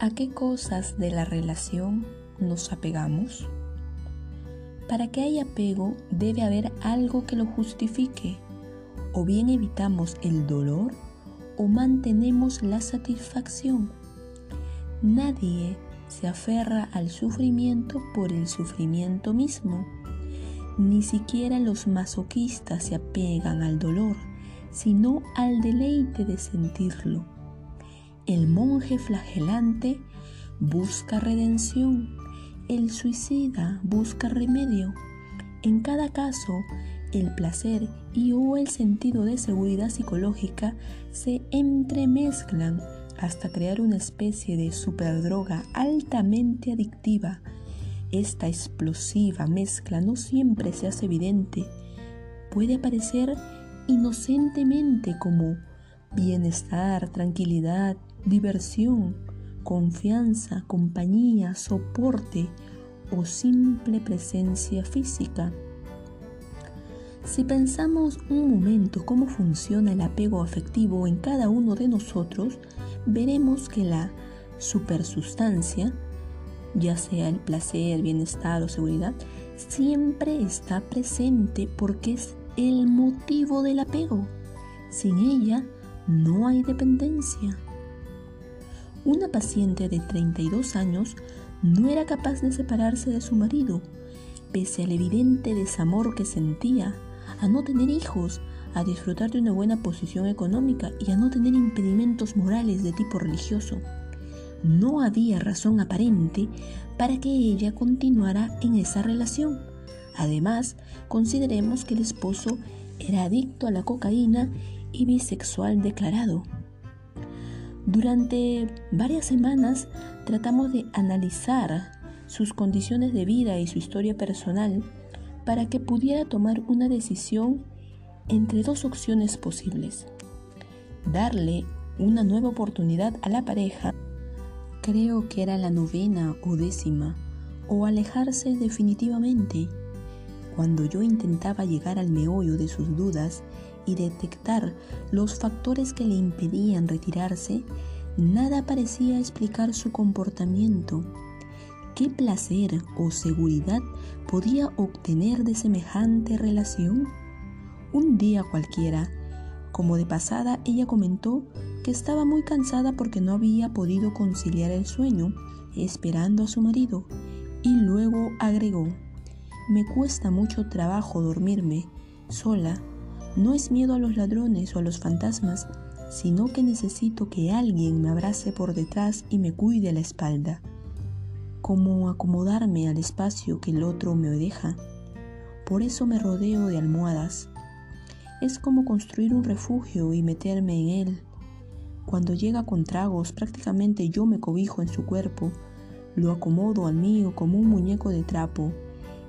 ¿A qué cosas de la relación nos apegamos? Para que haya apego debe haber algo que lo justifique. O bien evitamos el dolor o mantenemos la satisfacción. Nadie se aferra al sufrimiento por el sufrimiento mismo. Ni siquiera los masoquistas se apegan al dolor, sino al deleite de sentirlo. El monje flagelante busca redención, el suicida busca remedio. En cada caso, el placer y o el sentido de seguridad psicológica se entremezclan hasta crear una especie de superdroga altamente adictiva. Esta explosiva mezcla no siempre se hace evidente. Puede aparecer inocentemente como bienestar, tranquilidad, diversión, confianza, compañía, soporte o simple presencia física. Si pensamos un momento cómo funciona el apego afectivo en cada uno de nosotros, veremos que la supersustancia, ya sea el placer, bienestar o seguridad, siempre está presente porque es el motivo del apego. Sin ella no hay dependencia. Una paciente de 32 años no era capaz de separarse de su marido, pese al evidente desamor que sentía, a no tener hijos, a disfrutar de una buena posición económica y a no tener impedimentos morales de tipo religioso. No había razón aparente para que ella continuara en esa relación. Además, consideremos que el esposo era adicto a la cocaína y bisexual declarado. Durante varias semanas tratamos de analizar sus condiciones de vida y su historia personal para que pudiera tomar una decisión entre dos opciones posibles. Darle una nueva oportunidad a la pareja, creo que era la novena o décima, o alejarse definitivamente. Cuando yo intentaba llegar al meollo de sus dudas y detectar los factores que le impedían retirarse, nada parecía explicar su comportamiento. ¿Qué placer o seguridad podía obtener de semejante relación? Un día cualquiera, como de pasada, ella comentó que estaba muy cansada porque no había podido conciliar el sueño, esperando a su marido, y luego agregó, me cuesta mucho trabajo dormirme sola no es miedo a los ladrones o a los fantasmas, sino que necesito que alguien me abrace por detrás y me cuide la espalda. Como acomodarme al espacio que el otro me deja. Por eso me rodeo de almohadas. Es como construir un refugio y meterme en él. Cuando llega con tragos, prácticamente yo me cobijo en su cuerpo, lo acomodo al mío como un muñeco de trapo,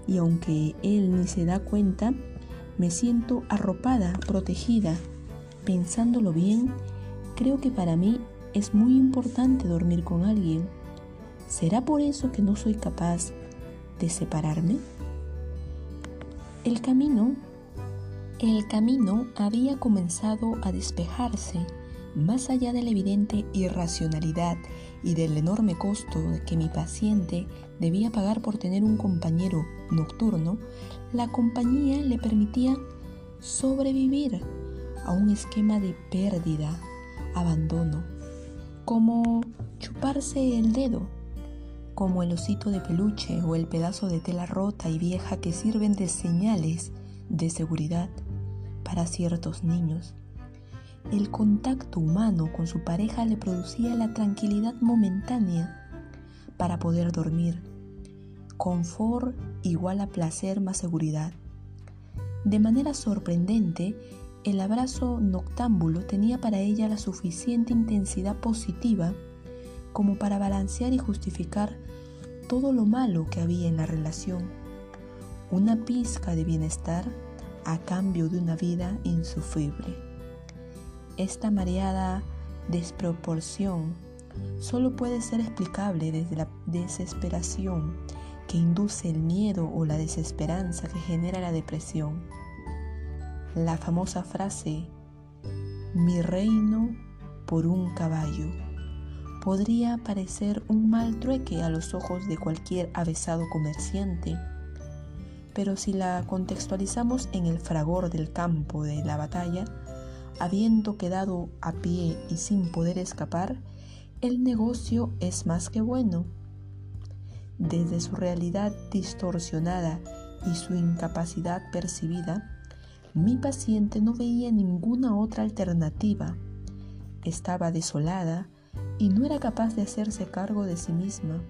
y aunque él ni se da cuenta, me siento arropada, protegida. Pensándolo bien, creo que para mí es muy importante dormir con alguien. ¿Será por eso que no soy capaz de separarme? El camino, el camino había comenzado a despejarse más allá de la evidente irracionalidad y del enorme costo que mi paciente debía pagar por tener un compañero nocturno, la compañía le permitía sobrevivir a un esquema de pérdida, abandono, como chuparse el dedo, como el osito de peluche o el pedazo de tela rota y vieja que sirven de señales de seguridad para ciertos niños. El contacto humano con su pareja le producía la tranquilidad momentánea para poder dormir. Confort igual a placer más seguridad. De manera sorprendente, el abrazo noctámbulo tenía para ella la suficiente intensidad positiva como para balancear y justificar todo lo malo que había en la relación. Una pizca de bienestar a cambio de una vida insufrible. Esta mareada desproporción solo puede ser explicable desde la desesperación que induce el miedo o la desesperanza que genera la depresión. La famosa frase, mi reino por un caballo, podría parecer un mal trueque a los ojos de cualquier avesado comerciante, pero si la contextualizamos en el fragor del campo de la batalla, habiendo quedado a pie y sin poder escapar, el negocio es más que bueno. Desde su realidad distorsionada y su incapacidad percibida, mi paciente no veía ninguna otra alternativa. Estaba desolada y no era capaz de hacerse cargo de sí misma.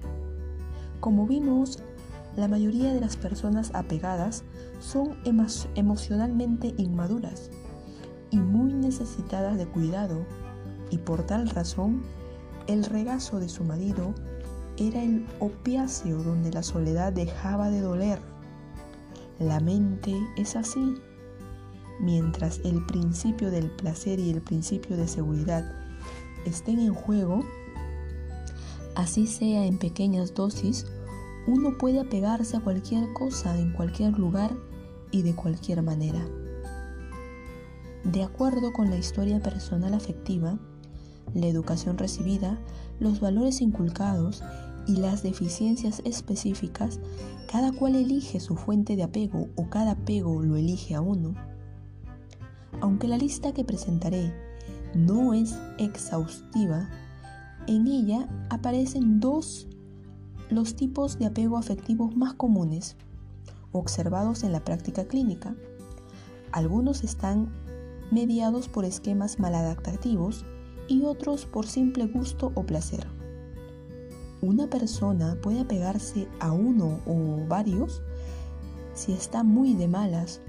Como vimos, la mayoría de las personas apegadas son emocionalmente inmaduras y muy necesitadas de cuidado y por tal razón el regazo de su marido era el opiáceo donde la soledad dejaba de doler. La mente es así. Mientras el principio del placer y el principio de seguridad estén en juego, así sea en pequeñas dosis, uno puede apegarse a cualquier cosa en cualquier lugar y de cualquier manera. De acuerdo con la historia personal afectiva, la educación recibida, los valores inculcados y las deficiencias específicas, cada cual elige su fuente de apego o cada apego lo elige a uno. Aunque la lista que presentaré no es exhaustiva, en ella aparecen dos los tipos de apego afectivos más comunes observados en la práctica clínica. Algunos están mediados por esquemas maladaptativos y otros por simple gusto o placer. Una persona puede apegarse a uno o varios si está muy de malas.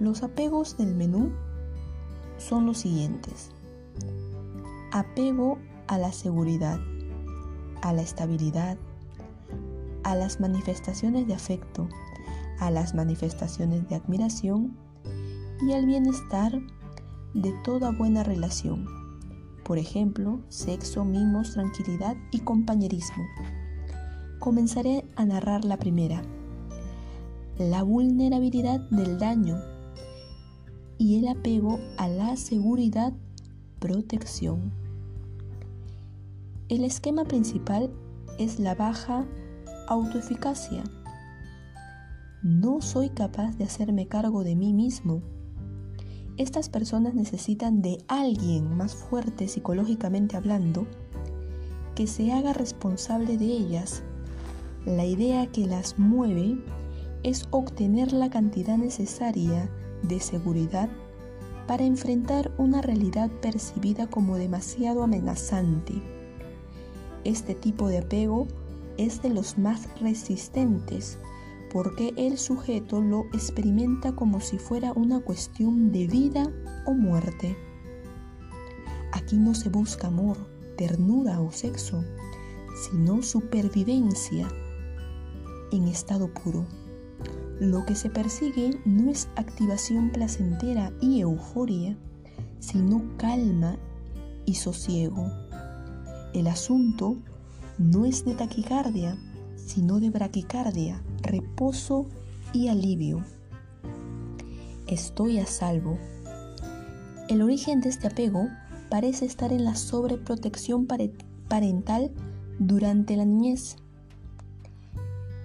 Los apegos del menú son los siguientes. Apego a la seguridad, a la estabilidad, a las manifestaciones de afecto, a las manifestaciones de admiración y al bienestar de toda buena relación. Por ejemplo, sexo, mimos, tranquilidad y compañerismo. Comenzaré a narrar la primera. La vulnerabilidad del daño y el apego a la seguridad, protección. El esquema principal es la baja autoeficacia. No soy capaz de hacerme cargo de mí mismo estas personas necesitan de alguien más fuerte psicológicamente hablando que se haga responsable de ellas. La idea que las mueve es obtener la cantidad necesaria de seguridad para enfrentar una realidad percibida como demasiado amenazante. Este tipo de apego es de los más resistentes porque el sujeto lo experimenta como si fuera una cuestión de vida o muerte. Aquí no se busca amor, ternura o sexo, sino supervivencia en estado puro. Lo que se persigue no es activación placentera y euforia, sino calma y sosiego. El asunto no es de taquicardia, sino de braquicardia, reposo y alivio. Estoy a salvo. El origen de este apego parece estar en la sobreprotección parental durante la niñez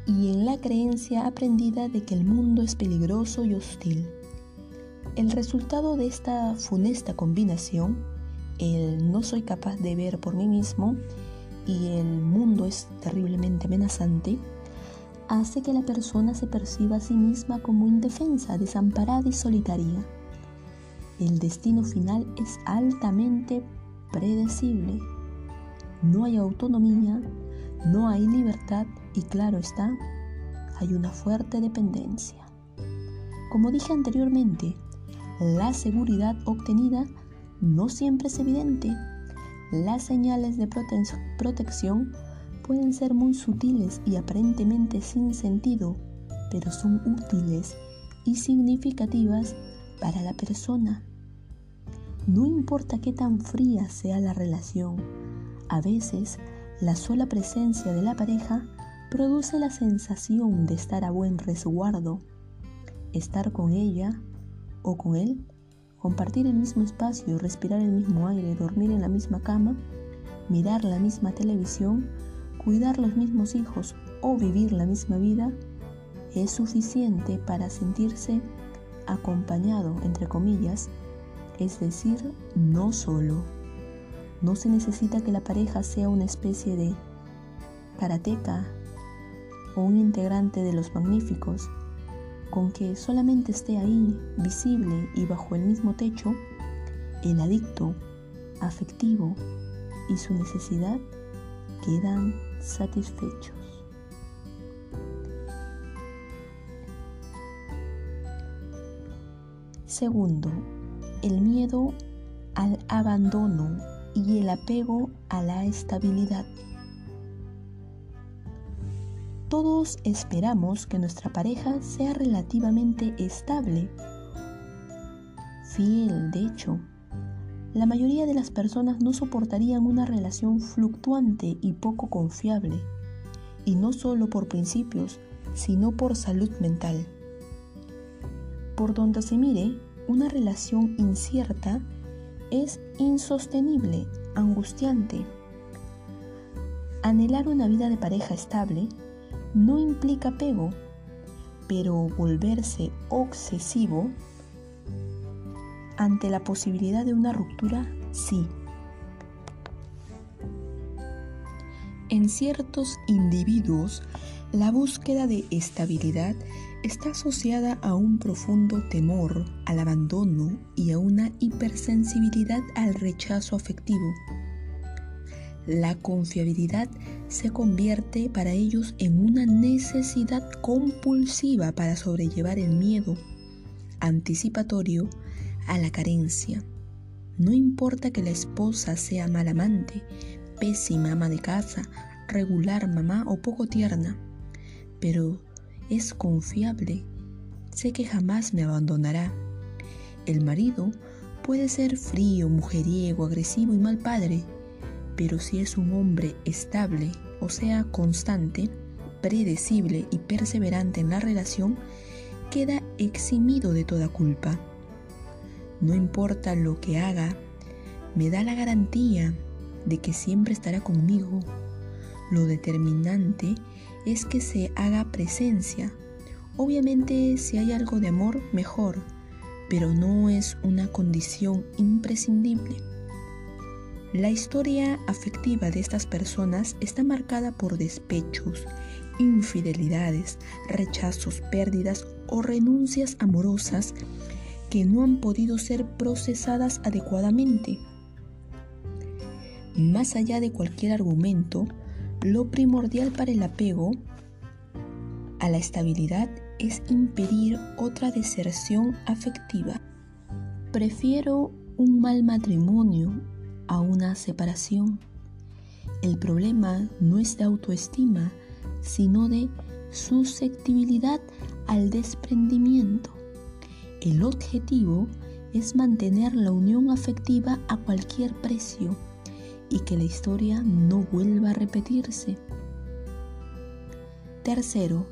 y en la creencia aprendida de que el mundo es peligroso y hostil. El resultado de esta funesta combinación, el no soy capaz de ver por mí mismo y el mundo es terriblemente amenazante, hace que la persona se perciba a sí misma como indefensa, desamparada y solitaria. El destino final es altamente predecible. No hay autonomía, no hay libertad y claro está, hay una fuerte dependencia. Como dije anteriormente, la seguridad obtenida no siempre es evidente. Las señales de protección pueden ser muy sutiles y aparentemente sin sentido, pero son útiles y significativas para la persona. No importa qué tan fría sea la relación, a veces la sola presencia de la pareja produce la sensación de estar a buen resguardo. Estar con ella o con él, compartir el mismo espacio, respirar el mismo aire, dormir en la misma cama, mirar la misma televisión, cuidar los mismos hijos o vivir la misma vida es suficiente para sentirse acompañado, entre comillas, es decir, no solo. No se necesita que la pareja sea una especie de karateca o un integrante de los magníficos, con que solamente esté ahí, visible y bajo el mismo techo, el adicto, afectivo y su necesidad quedan satisfechos. Segundo, el miedo al abandono y el apego a la estabilidad. Todos esperamos que nuestra pareja sea relativamente estable, fiel, de hecho. La mayoría de las personas no soportarían una relación fluctuante y poco confiable, y no solo por principios, sino por salud mental. Por donde se mire, una relación incierta es insostenible, angustiante. Anhelar una vida de pareja estable no implica apego, pero volverse obsesivo ante la posibilidad de una ruptura, sí. En ciertos individuos, la búsqueda de estabilidad está asociada a un profundo temor al abandono y a una hipersensibilidad al rechazo afectivo. La confiabilidad se convierte para ellos en una necesidad compulsiva para sobrellevar el miedo anticipatorio a la carencia. No importa que la esposa sea mal amante, pésima ama de casa, regular mamá o poco tierna, pero es confiable. Sé que jamás me abandonará. El marido puede ser frío, mujeriego, agresivo y mal padre, pero si es un hombre estable, o sea, constante, predecible y perseverante en la relación, queda eximido de toda culpa. No importa lo que haga, me da la garantía de que siempre estará conmigo. Lo determinante es que se haga presencia. Obviamente si hay algo de amor, mejor, pero no es una condición imprescindible. La historia afectiva de estas personas está marcada por despechos, infidelidades, rechazos, pérdidas o renuncias amorosas que no han podido ser procesadas adecuadamente. Más allá de cualquier argumento, lo primordial para el apego a la estabilidad es impedir otra deserción afectiva. Prefiero un mal matrimonio a una separación. El problema no es de autoestima, sino de susceptibilidad al desprendimiento. El objetivo es mantener la unión afectiva a cualquier precio y que la historia no vuelva a repetirse. Tercero,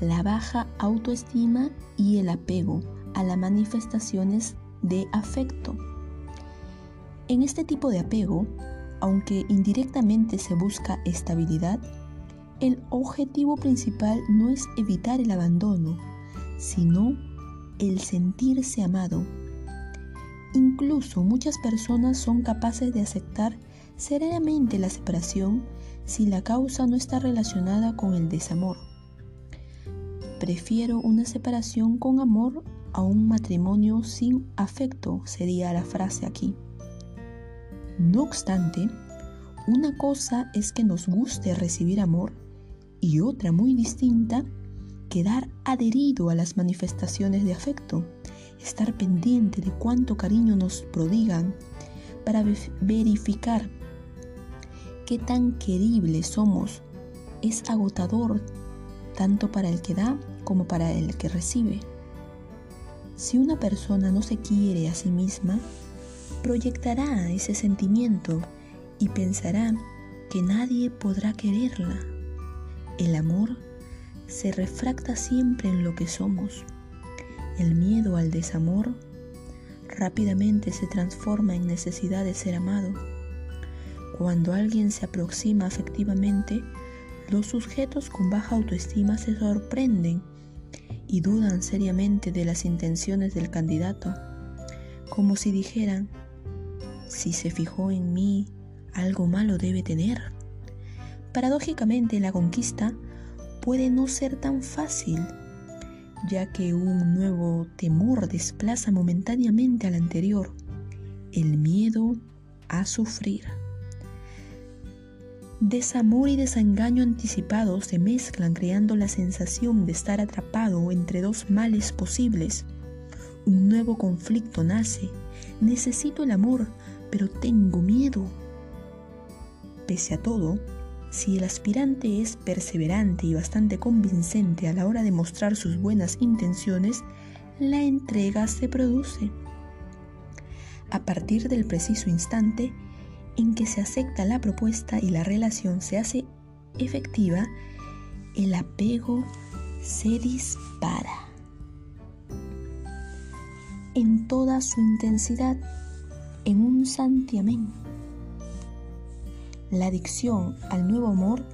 la baja autoestima y el apego a las manifestaciones de afecto. En este tipo de apego, aunque indirectamente se busca estabilidad, el objetivo principal no es evitar el abandono, sino el sentirse amado. Incluso muchas personas son capaces de aceptar serenamente la separación si la causa no está relacionada con el desamor. Prefiero una separación con amor a un matrimonio sin afecto, sería la frase aquí. No obstante, una cosa es que nos guste recibir amor y otra muy distinta, quedar adherido a las manifestaciones de afecto, estar pendiente de cuánto cariño nos prodigan para verificar qué tan queribles somos. Es agotador tanto para el que da como para el que recibe. Si una persona no se quiere a sí misma, proyectará ese sentimiento y pensará que nadie podrá quererla. El amor se refracta siempre en lo que somos. El miedo al desamor rápidamente se transforma en necesidad de ser amado. Cuando alguien se aproxima afectivamente, los sujetos con baja autoestima se sorprenden y dudan seriamente de las intenciones del candidato, como si dijeran, si se fijó en mí, algo malo debe tener. Paradójicamente, la conquista puede no ser tan fácil, ya que un nuevo temor desplaza momentáneamente al anterior, el miedo a sufrir. Desamor y desengaño anticipados se mezclan creando la sensación de estar atrapado entre dos males posibles. Un nuevo conflicto nace. Necesito el amor, pero tengo miedo. Pese a todo, si el aspirante es perseverante y bastante convincente a la hora de mostrar sus buenas intenciones, la entrega se produce. A partir del preciso instante, en que se acepta la propuesta y la relación se hace efectiva, el apego se dispara. En toda su intensidad, en un santiamén. La adicción al nuevo amor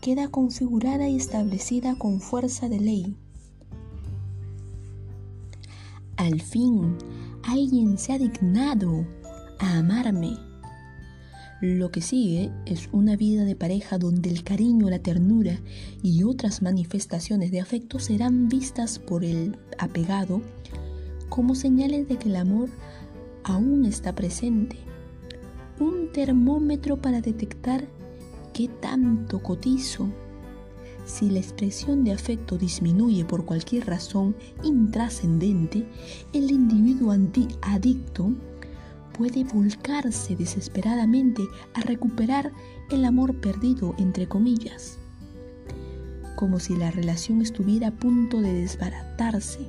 queda configurada y establecida con fuerza de ley. Al fin, alguien se ha dignado a amarme lo que sigue es una vida de pareja donde el cariño, la ternura y otras manifestaciones de afecto serán vistas por el apegado como señales de que el amor aún está presente. Un termómetro para detectar qué tanto cotizo. Si la expresión de afecto disminuye por cualquier razón intrascendente, el individuo adicto puede volcarse desesperadamente a recuperar el amor perdido, entre comillas, como si la relación estuviera a punto de desbaratarse.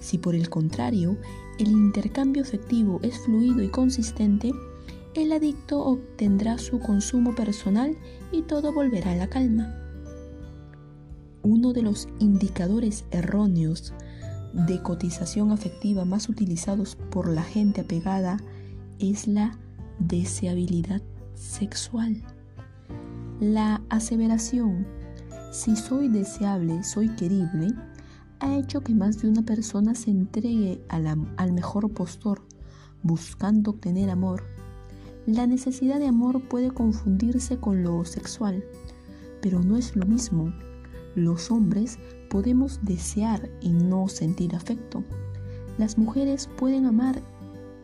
Si por el contrario el intercambio afectivo es fluido y consistente, el adicto obtendrá su consumo personal y todo volverá a la calma. Uno de los indicadores erróneos de cotización afectiva más utilizados por la gente apegada es la deseabilidad sexual. La aseveración, si soy deseable, soy querible, ha hecho que más de una persona se entregue al mejor postor, buscando obtener amor. La necesidad de amor puede confundirse con lo sexual, pero no es lo mismo. Los hombres podemos desear y no sentir afecto. Las mujeres pueden amar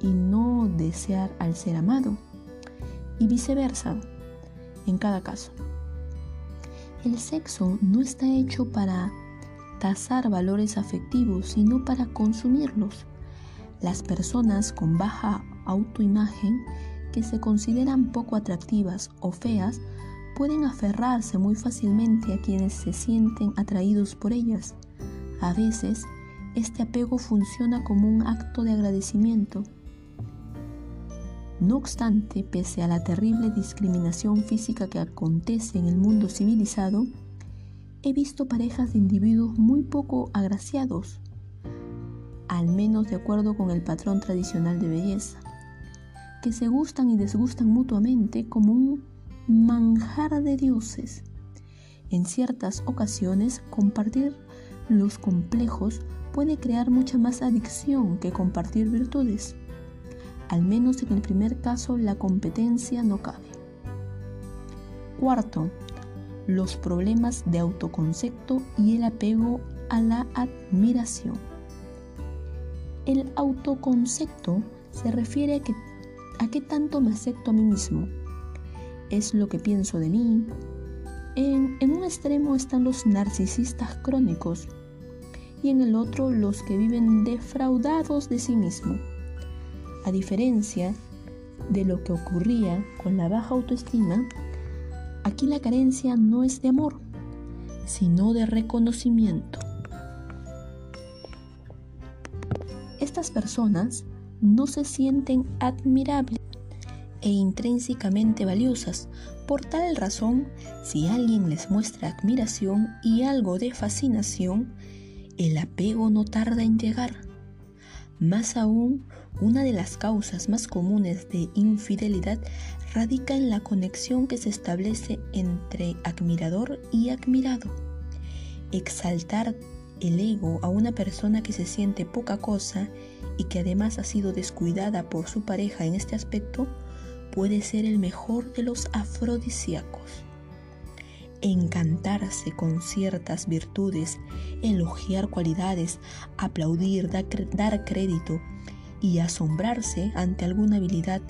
y no desear al ser amado, y viceversa, en cada caso. El sexo no está hecho para tasar valores afectivos, sino para consumirlos. Las personas con baja autoimagen que se consideran poco atractivas o feas pueden aferrarse muy fácilmente a quienes se sienten atraídos por ellas. A veces, este apego funciona como un acto de agradecimiento no obstante, pese a la terrible discriminación física que acontece en el mundo civilizado, he visto parejas de individuos muy poco agraciados, al menos de acuerdo con el patrón tradicional de belleza, que se gustan y desgustan mutuamente como un manjar de dioses. En ciertas ocasiones, compartir los complejos puede crear mucha más adicción que compartir virtudes. Al menos en el primer caso la competencia no cabe. Cuarto, los problemas de autoconcepto y el apego a la admiración. El autoconcepto se refiere a, que, qué tanto me acepto a mí mismo. Es lo que pienso de mí. En, en un extremo están los narcisistas crónicos y en el otro los que viven defraudados de sí mismos. A diferencia de lo que ocurría con la baja autoestima, aquí la carencia no es de amor, sino de reconocimiento. Estas personas no se sienten admirables e intrínsecamente valiosas. Por tal razón, si alguien les muestra admiración y algo de fascinación, el apego no tarda en llegar Más aún, una de las causas más comunes de infidelidad radica en la conexión que se establece entre admirador y admirado. Exaltar el ego a una persona que se siente poca cosa y que además ha sido descuidada por su pareja en este aspecto puede ser el mejor de los afrodisíacos. Encantarse con ciertas virtudes, elogiar cualidades, aplaudir, dar crédito y asombrarse ante alguna habilidad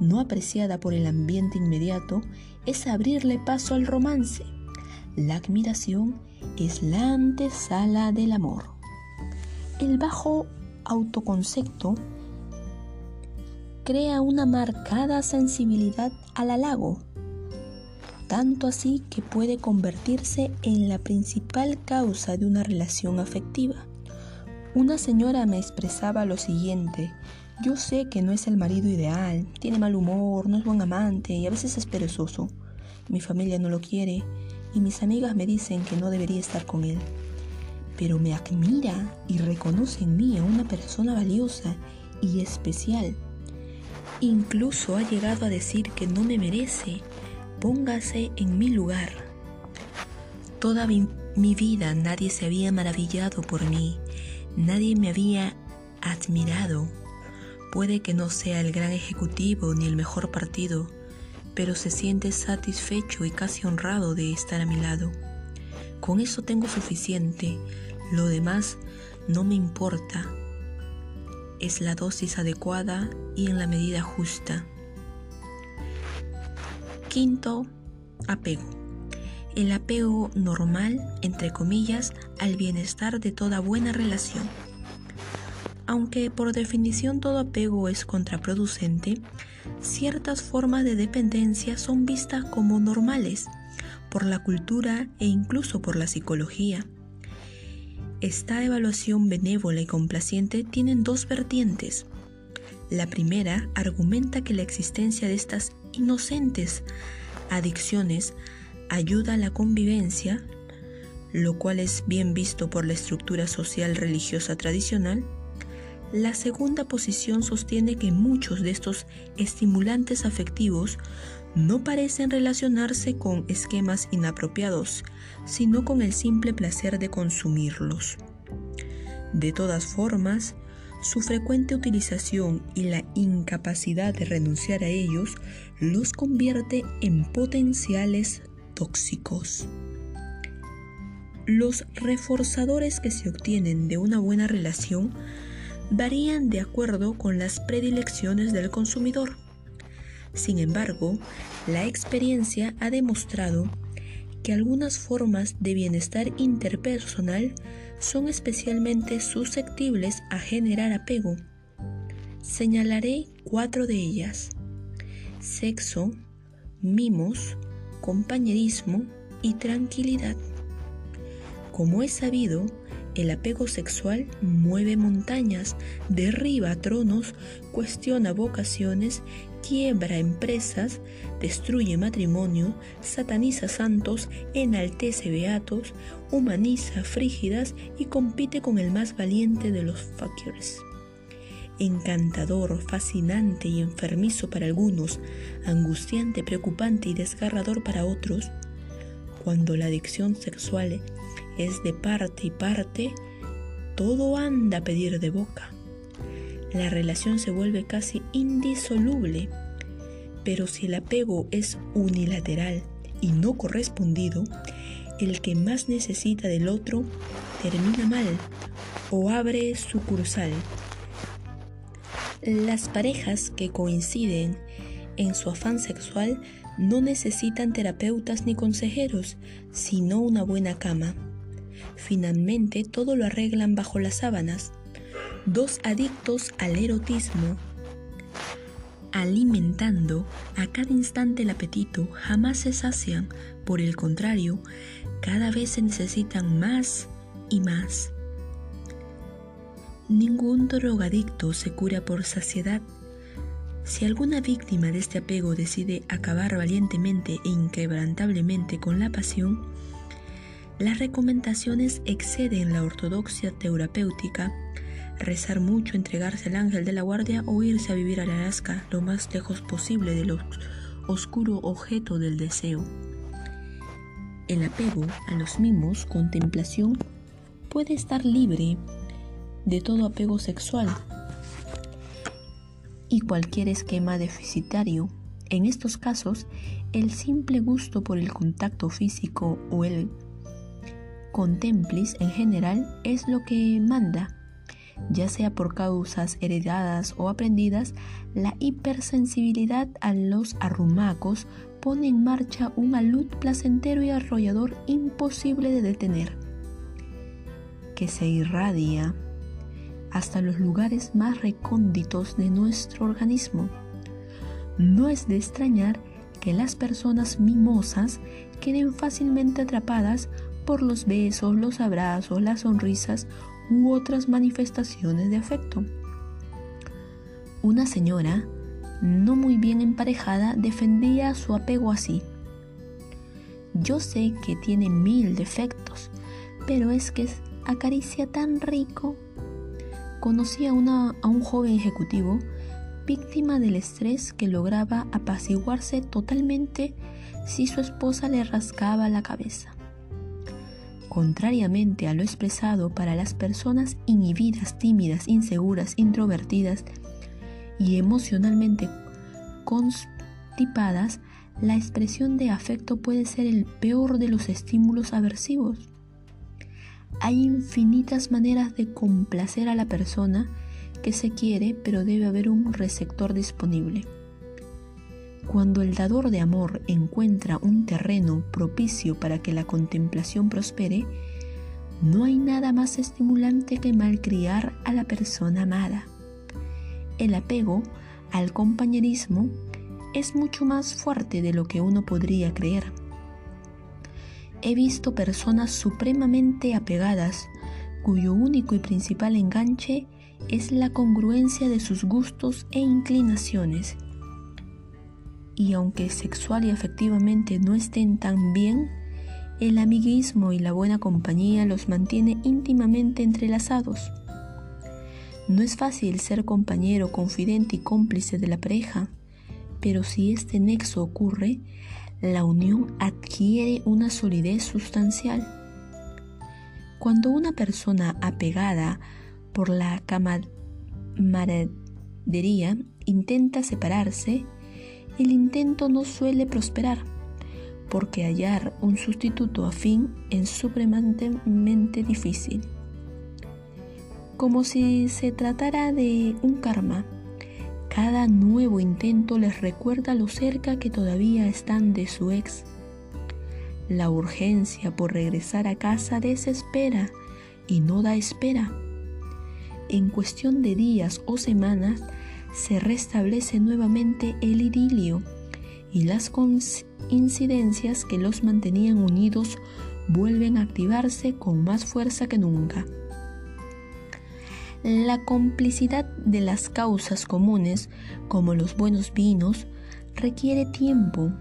no apreciada por el ambiente inmediato es abrirle paso al romance. La admiración es la antesala del amor. El bajo autoconcepto crea una marcada sensibilidad al halago, tanto así que puede convertirse en la principal causa de una relación afectiva. Una señora me expresaba lo siguiente, yo sé que no es el marido ideal, tiene mal humor, no es buen amante y a veces es perezoso. Mi familia no lo quiere y mis amigas me dicen que no debería estar con él. Pero me admira y reconoce en mí a una persona valiosa y especial. Incluso ha llegado a decir que no me merece. Póngase en mi lugar. Toda mi, vida nadie se había maravillado por mí, nadie me había admirado. Puede que no sea el gran ejecutivo ni el mejor partido, pero se siente satisfecho y casi honrado de estar a mi lado. Con eso tengo suficiente, lo demás no me importa. Es la dosis adecuada y en la medida justa. Quinto, apego. El apego normal, entre comillas, al bienestar de toda buena relación. Aunque por definición todo apego es contraproducente, ciertas formas de dependencia son vistas como normales por la cultura e incluso por la psicología. Esta evaluación benévola y complaciente tienen dos vertientes. La primera argumenta que la existencia de estas inocentes adicciones ayuda a la convivencia, lo cual es bien visto por la estructura social religiosa tradicional, la segunda posición sostiene que muchos de estos estimulantes afectivos no parecen relacionarse con esquemas inapropiados, sino con el simple placer de consumirlos. De todas formas, su frecuente utilización y la incapacidad de renunciar a ellos los convierte en potenciales tóxicos. Los reforzadores que se obtienen de una buena relación varían de acuerdo con las predilecciones del consumidor. Sin embargo, la experiencia ha demostrado que algunas formas de bienestar interpersonal son especialmente susceptibles a generar apego. Señalaré cuatro de ellas. Sexo, mimos, compañerismo y tranquilidad. Como es sabido, el apego sexual mueve montañas, derriba tronos, cuestiona vocaciones, quiebra empresas, destruye matrimonio, sataniza santos, enaltece beatos, humaniza frígidas y compite con el más valiente de los fuckers. Encantador, fascinante y enfermizo para algunos, angustiante, preocupante y desgarrador para otros, cuando la adicción sexual es de parte y parte, todo anda a pedir de boca. La relación se vuelve casi indisoluble, pero si el apego es unilateral y no correspondido, el que más necesita del otro termina mal o abre sucursal. Las parejas que coinciden en su afán sexual no necesitan terapeutas ni consejeros, sino una buena cama. Finalmente todo lo arreglan bajo las sábanas. Dos adictos al erotismo, alimentando a cada instante el apetito, jamás se sacian. Por el contrario, cada vez se necesitan más y más. Ningún drogadicto se cura por saciedad. Si alguna víctima de este apego decide acabar valientemente e inquebrantablemente con la pasión, las recomendaciones exceden la ortodoxia terapéutica rezar mucho, entregarse al ángel de la guardia o irse a vivir a Alaska lo más lejos posible del oscuro objeto del deseo. El apego a los mimos, contemplación, puede estar libre de todo apego sexual y cualquier esquema deficitario. En estos casos, el simple gusto por el contacto físico o el contemplis en general es lo que manda. Ya sea por causas heredadas o aprendidas, la hipersensibilidad a los arrumacos pone en marcha un alud placentero y arrollador imposible de detener, que se irradia hasta los lugares más recónditos de nuestro organismo. No es de extrañar que las personas mimosas queden fácilmente atrapadas por los besos, los abrazos, las sonrisas u otras manifestaciones de afecto. Una señora, no muy bien emparejada, defendía su apego así. Yo sé que tiene mil defectos, pero es que acaricia tan rico. Conocí a, a un joven ejecutivo víctima del estrés que lograba apaciguarse totalmente si su esposa le rascaba la cabeza. Contrariamente a lo expresado para las personas inhibidas, tímidas, inseguras, introvertidas y emocionalmente constipadas, la expresión de afecto puede ser el peor de los estímulos aversivos. Hay infinitas maneras de complacer a la persona que se quiere, pero debe haber un receptor disponible. Cuando el dador de amor encuentra un terreno propicio para que la contemplación prospere, no hay nada más estimulante que malcriar a la persona amada. El apego al compañerismo es mucho más fuerte de lo que uno podría creer. He visto personas supremamente apegadas cuyo único y principal enganche es la congruencia de sus gustos e inclinaciones y aunque sexual y afectivamente no estén tan bien, el amiguismo y la buena compañía los mantiene íntimamente entrelazados. No es fácil ser compañero, confidente y cómplice de la pareja, pero si este nexo ocurre, la unión adquiere una solidez sustancial. Cuando una persona apegada por la camaradería intenta separarse, el intento no suele prosperar, porque hallar un sustituto afín es supremamente difícil. Como si se tratara de un karma, cada nuevo intento les recuerda lo cerca que todavía están de su ex. La urgencia por regresar a casa desespera y no da espera. En cuestión de días o semanas, se restablece nuevamente el idilio y las coincidencias que los mantenían unidos vuelven a activarse con más fuerza que nunca. La complicidad de las causas comunes, como los buenos vinos, requiere tiempo,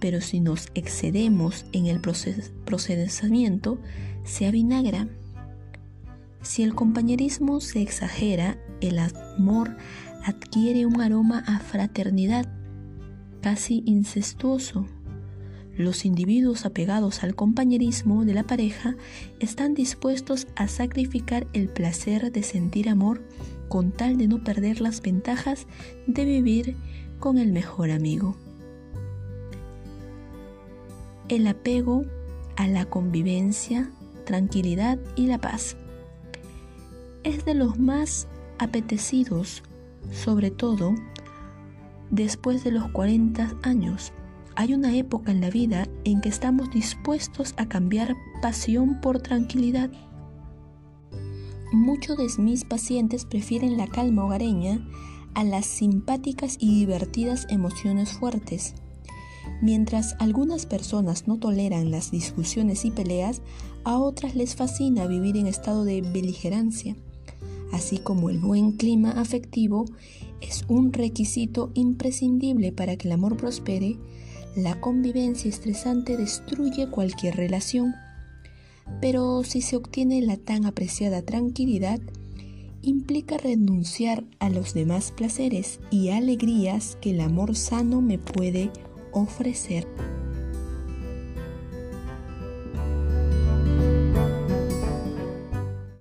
pero si nos excedemos en el procesamiento, se avinagra. Si el compañerismo se exagera, el amor adquiere un aroma a fraternidad, casi incestuoso. Los individuos apegados al compañerismo de la pareja están dispuestos a sacrificar el placer de sentir amor con tal de no perder las ventajas de vivir con el mejor amigo. El apego a la convivencia, tranquilidad y la paz es de los más apetecidos, sobre todo después de los 40 años. Hay una época en la vida en que estamos dispuestos a cambiar pasión por tranquilidad. Muchos de mis pacientes prefieren la calma hogareña a las simpáticas y divertidas emociones fuertes. Mientras algunas personas no toleran las discusiones y peleas, a otras les fascina vivir en estado de beligerancia así como el buen clima afectivo, es un requisito imprescindible para que el amor prospere, la convivencia estresante destruye cualquier relación. Pero si se obtiene la tan apreciada tranquilidad, implica renunciar a los demás placeres y alegrías que el amor sano me puede ofrecer.